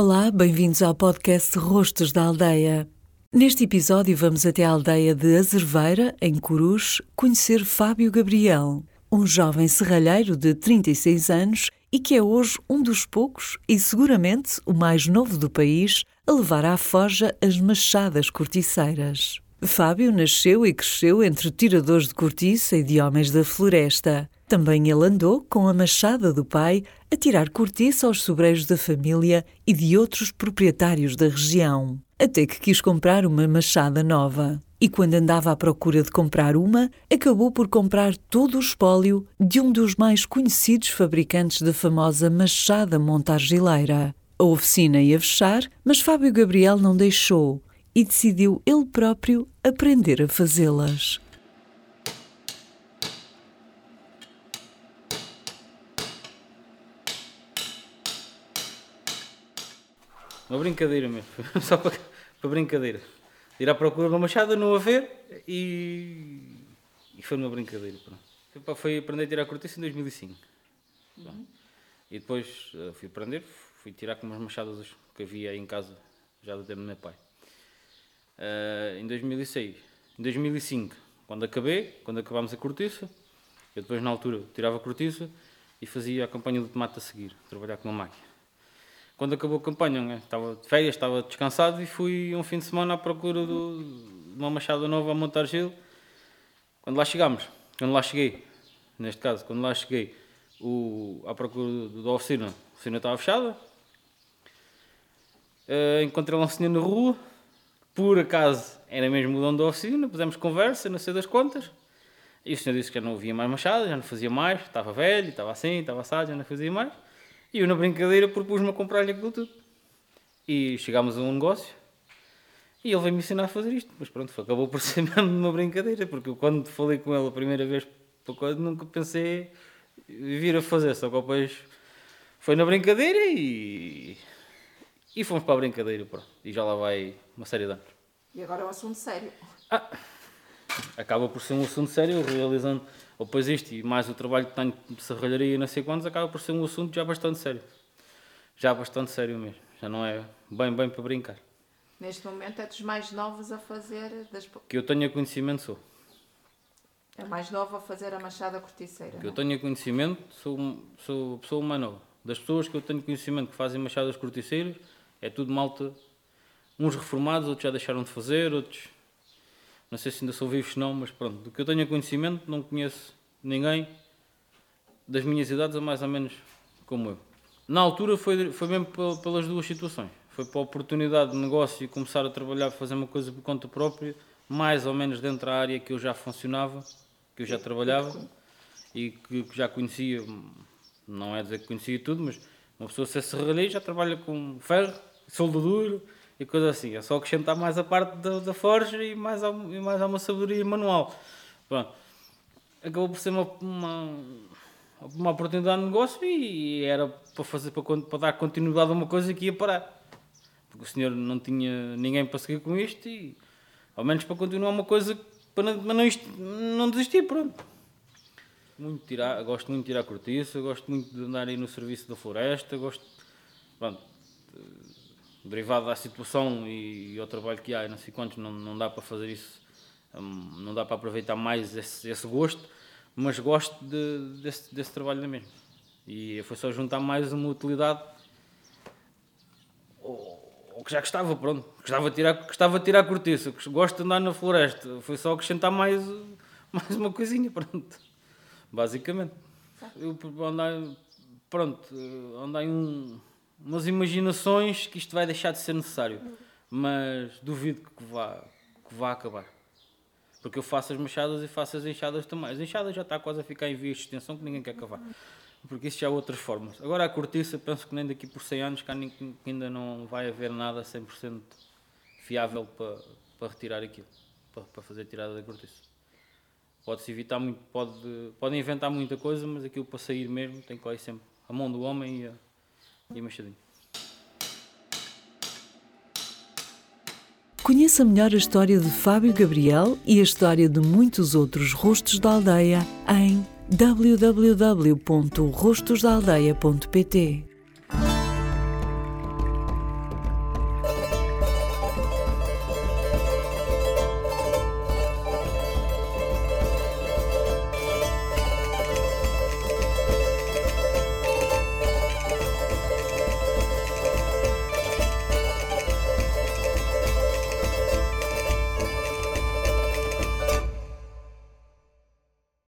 Olá, bem-vindos ao podcast Rostos da Aldeia. Neste episódio vamos até a aldeia de Azerveira, em Corus, conhecer Fábio Gabriel, um jovem serralheiro de 36 anos e que é hoje um dos poucos e seguramente o mais novo do país a levar à forja as machadas corticeiras. Fábio nasceu e cresceu entre tiradores de cortiça e de homens da floresta. Também ele andou com a machada do pai a tirar cortiça aos sobreiros da família e de outros proprietários da região. Até que quis comprar uma machada nova. E quando andava à procura de comprar uma, acabou por comprar todo o espólio de um dos mais conhecidos fabricantes da famosa machada montargileira. A oficina ia fechar, mas Fábio Gabriel não deixou e decidiu ele próprio aprender a fazê-las. Uma brincadeira mesmo, só para, para brincadeira. Ir à procura de uma machada, não haver e, e foi uma brincadeira. Pronto. Foi aprender a tirar cortiça em 2005. Uhum. E depois uh, fui aprender, fui tirar com umas machadas que havia aí em casa, já do tempo do meu pai uh, em 2006. Em 2005, quando acabei, quando acabámos a cortiça, eu depois na altura tirava a cortiça e fazia a campanha do tomate a seguir, trabalhar com uma máquina. Quando acabou a campanha, né, estava de férias, estava descansado e fui um fim de semana à procura do, de uma machada nova a montar gelo. Quando lá chegámos, quando lá cheguei, neste caso, quando lá cheguei, o, à procura da oficina, a oficina estava fechada. Uh, encontrei lá um senhor na rua, por acaso era mesmo o dono da oficina, pusemos conversa, não sei das contas. E o senhor disse que já não havia mais machado, já não fazia mais, estava velho, estava assim, estava assado, já não fazia mais. E eu, na brincadeira, propus-me a comprar-lhe aquilo tudo. E chegámos a um negócio e ele veio-me ensinar a fazer isto. Mas pronto, acabou por ser mesmo uma brincadeira, porque eu, quando falei com ele a primeira vez, nunca pensei vir a fazer, só que depois foi na brincadeira e e fomos para a brincadeira, pronto. E já lá vai uma série de anos. E agora é um assunto sério. Ah, acaba por ser um assunto sério, realizando, ou depois isto e mais o trabalho que tenho de serralharia e não sei quantos, acaba por ser um assunto já bastante sério. Já bastante sério mesmo. Já não é bem, bem para brincar. Neste momento é dos mais novos a fazer. Das... Que eu tenha conhecimento, sou. É mais novo a fazer a machada corticeira. Que eu é? tenha conhecimento, sou, sou a pessoa mais nova. Das pessoas que eu tenho conhecimento que fazem machadas corticeiras, é tudo malta, uns reformados, outros já deixaram de fazer, outros não sei se ainda são vivos não, mas pronto, do que eu tenho conhecimento, não conheço ninguém das minhas idades a mais ou menos como eu. Na altura foi, foi mesmo pelas duas situações. Foi para a oportunidade de negócio e começar a trabalhar, fazer uma coisa por conta própria, mais ou menos dentro da área que eu já funcionava, que eu já trabalhava e que, que já conhecia, não é dizer que conhecia tudo, mas uma pessoa se serralheiro já trabalha com ferro, soldo duro e coisa assim. É só acrescentar mais a parte da, da forja e mais, a, e mais a uma sabedoria manual. Acabou por ser uma, uma, uma oportunidade de negócio e era para, fazer, para, para dar continuidade a uma coisa que ia parar. Porque o senhor não tinha ninguém para seguir com isto e ao menos para continuar uma coisa para não, não, não desistir, pronto muito tirar, gosto muito de tirar cortiça, gosto muito de andar aí no serviço da floresta, gosto, pronto, derivado da situação e, e ao trabalho que há e não sei quantos, não, não dá para fazer isso, hum, não dá para aproveitar mais esse, esse gosto, mas gosto de, desse, desse trabalho da mesmo. E foi só juntar mais uma utilidade o que já gostava, pronto. Gostava de tirar, gostava de tirar cortiça, gosto de andar na floresta. Foi só acrescentar mais, mais uma coisinha, pronto basicamente. Eu andar, pronto, andar em um, umas imaginações que isto vai deixar de ser necessário, mas duvido que vá, que vá acabar. Porque eu faço as machadas e faço as enxadas também. As enxadas já está quase a ficar em vias de extensão que ninguém quer acabar. Porque isso já há outras formas. Agora a cortiça, penso que nem daqui por 100 anos que ainda não vai haver nada 100% fiável para, para retirar aquilo. Para, para fazer a tirada da cortiça. Pode-se evitar muito, pode, podem inventar muita coisa, mas aquilo para sair mesmo tem que ir sempre a mão do homem e a, a machadinha. Conheça melhor a história de Fábio Gabriel e a história de muitos outros rostos da aldeia em www.rostosdaaldeia.pt.